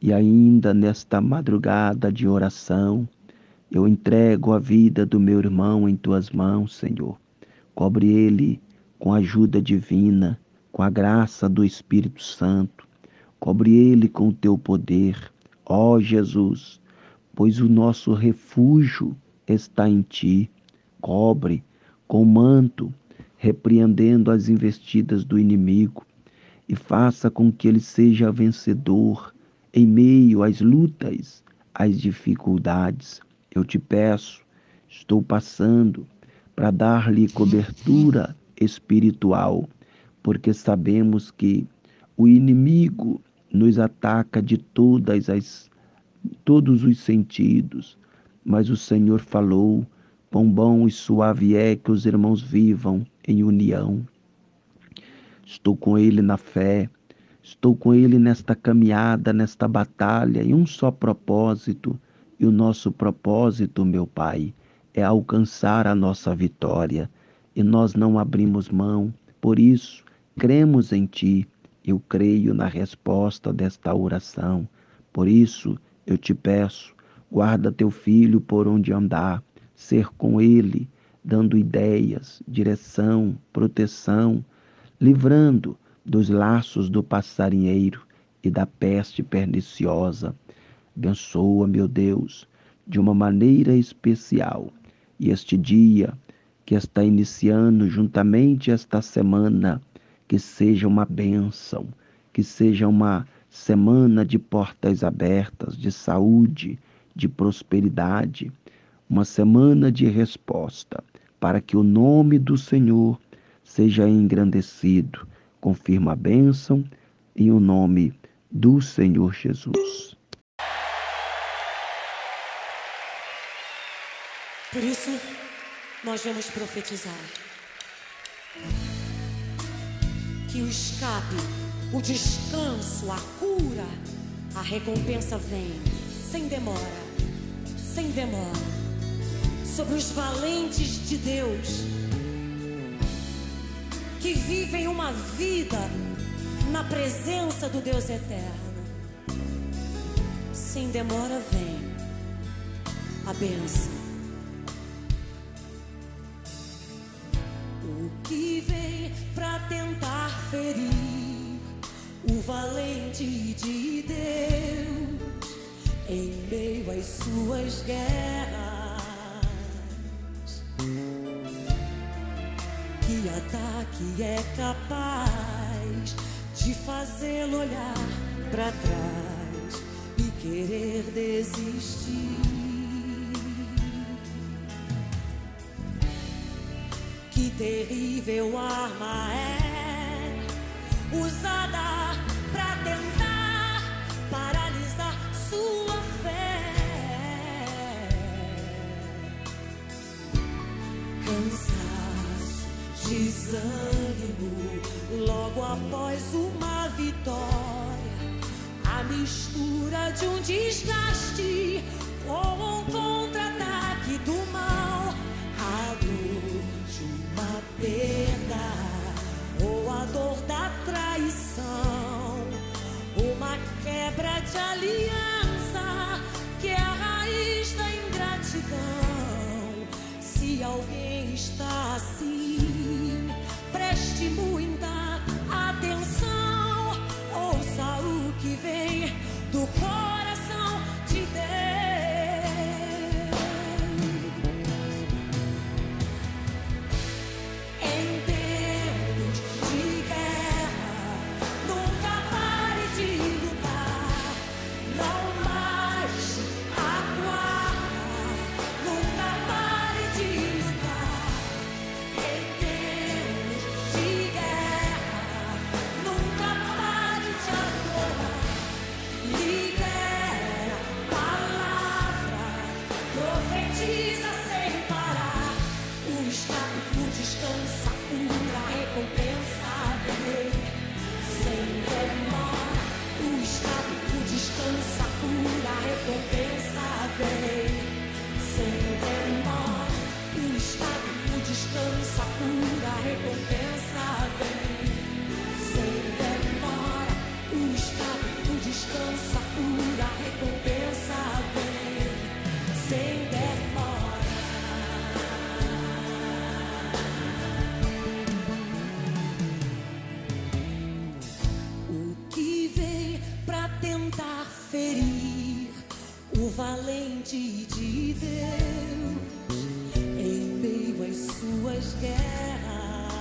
E ainda nesta madrugada de oração, eu entrego a vida do meu irmão em tuas mãos, Senhor. Cobre ele com a ajuda divina, com a graça do Espírito Santo. Cobre ele com o teu poder, ó Jesus, pois o nosso refúgio está em ti. Cobre com manto, repreendendo as investidas do inimigo, e faça com que ele seja vencedor em meio às lutas, às dificuldades eu te peço, estou passando para dar-lhe cobertura espiritual, porque sabemos que o inimigo nos ataca de todas as todos os sentidos, mas o Senhor falou: quão bom e suave é que os irmãos vivam em união. Estou com ele na fé, estou com ele nesta caminhada, nesta batalha, em um só propósito, e o nosso propósito, meu Pai, é alcançar a nossa vitória e nós não abrimos mão. Por isso, cremos em Ti. Eu creio na resposta desta oração. Por isso, eu te peço, guarda teu filho por onde andar, ser com ele, dando ideias, direção, proteção, livrando dos laços do passarinheiro e da peste perniciosa Abençoa, meu Deus, de uma maneira especial. E este dia que está iniciando juntamente esta semana, que seja uma bênção, que seja uma semana de portas abertas, de saúde, de prosperidade, uma semana de resposta, para que o nome do Senhor seja engrandecido. Confirma a bênção em o nome do Senhor Jesus. Por isso, nós vamos profetizar. Que o escape, o descanso, a cura, a recompensa vem, sem demora, sem demora, sobre os valentes de Deus, que vivem uma vida na presença do Deus eterno. Sem demora vem a bênção. que vem para tentar ferir o valente de Deus em meio às suas guerras. Que ataque é capaz de fazê-lo olhar para trás e querer desistir? Que terrível arma é usada desânimo, logo após uma vitória, a mistura de um desgaste com um contra-ataque do mal. A perda ou a dor da traição, uma quebra de aliança que é a raiz da ingratidão. Se alguém está assim, valente de Deus em meio às suas guerras.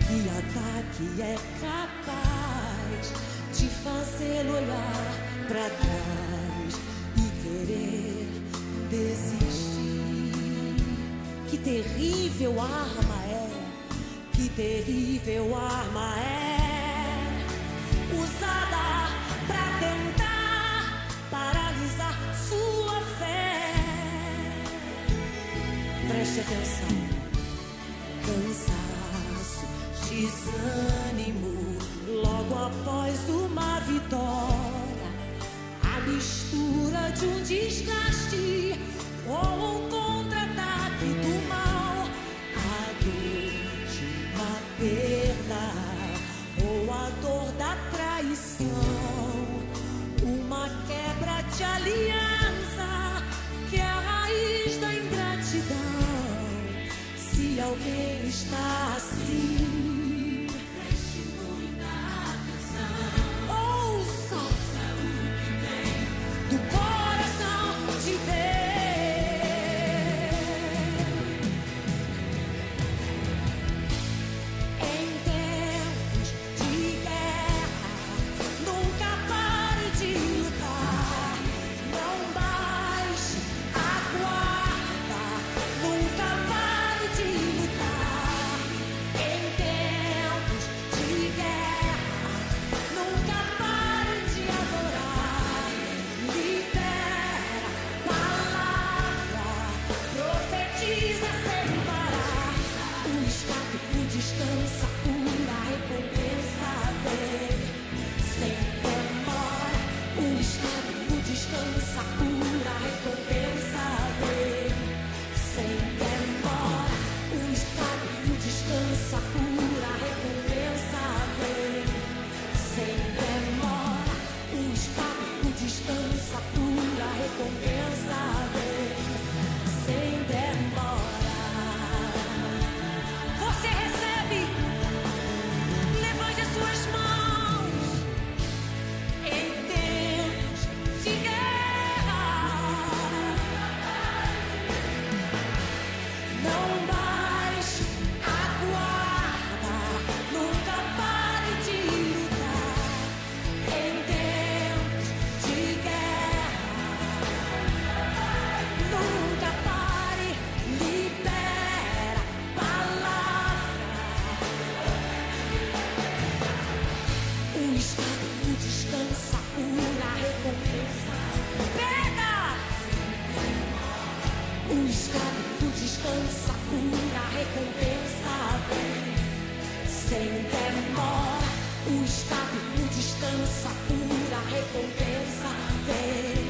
Que ataque é capaz de fazer olhar para trás e querer desistir? Que terrível arma é! Que terrível arma é! Preste atenção. Cansaço, desânimo, logo após uma vitória. A mistura de um desgaste com um alguém está assim. Pura recompensa vem sem demora. O estado o descanso, a pura recompensa vem.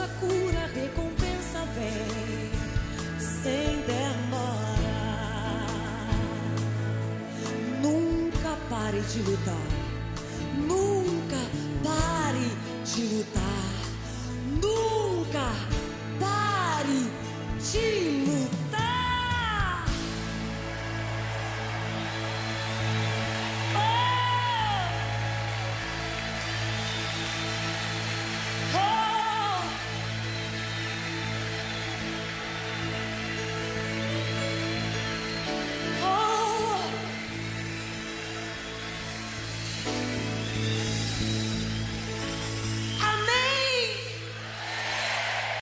força cura, recompensa vem sem demora. Nunca pare de lutar, nunca pare de lutar, nunca pare de lutar.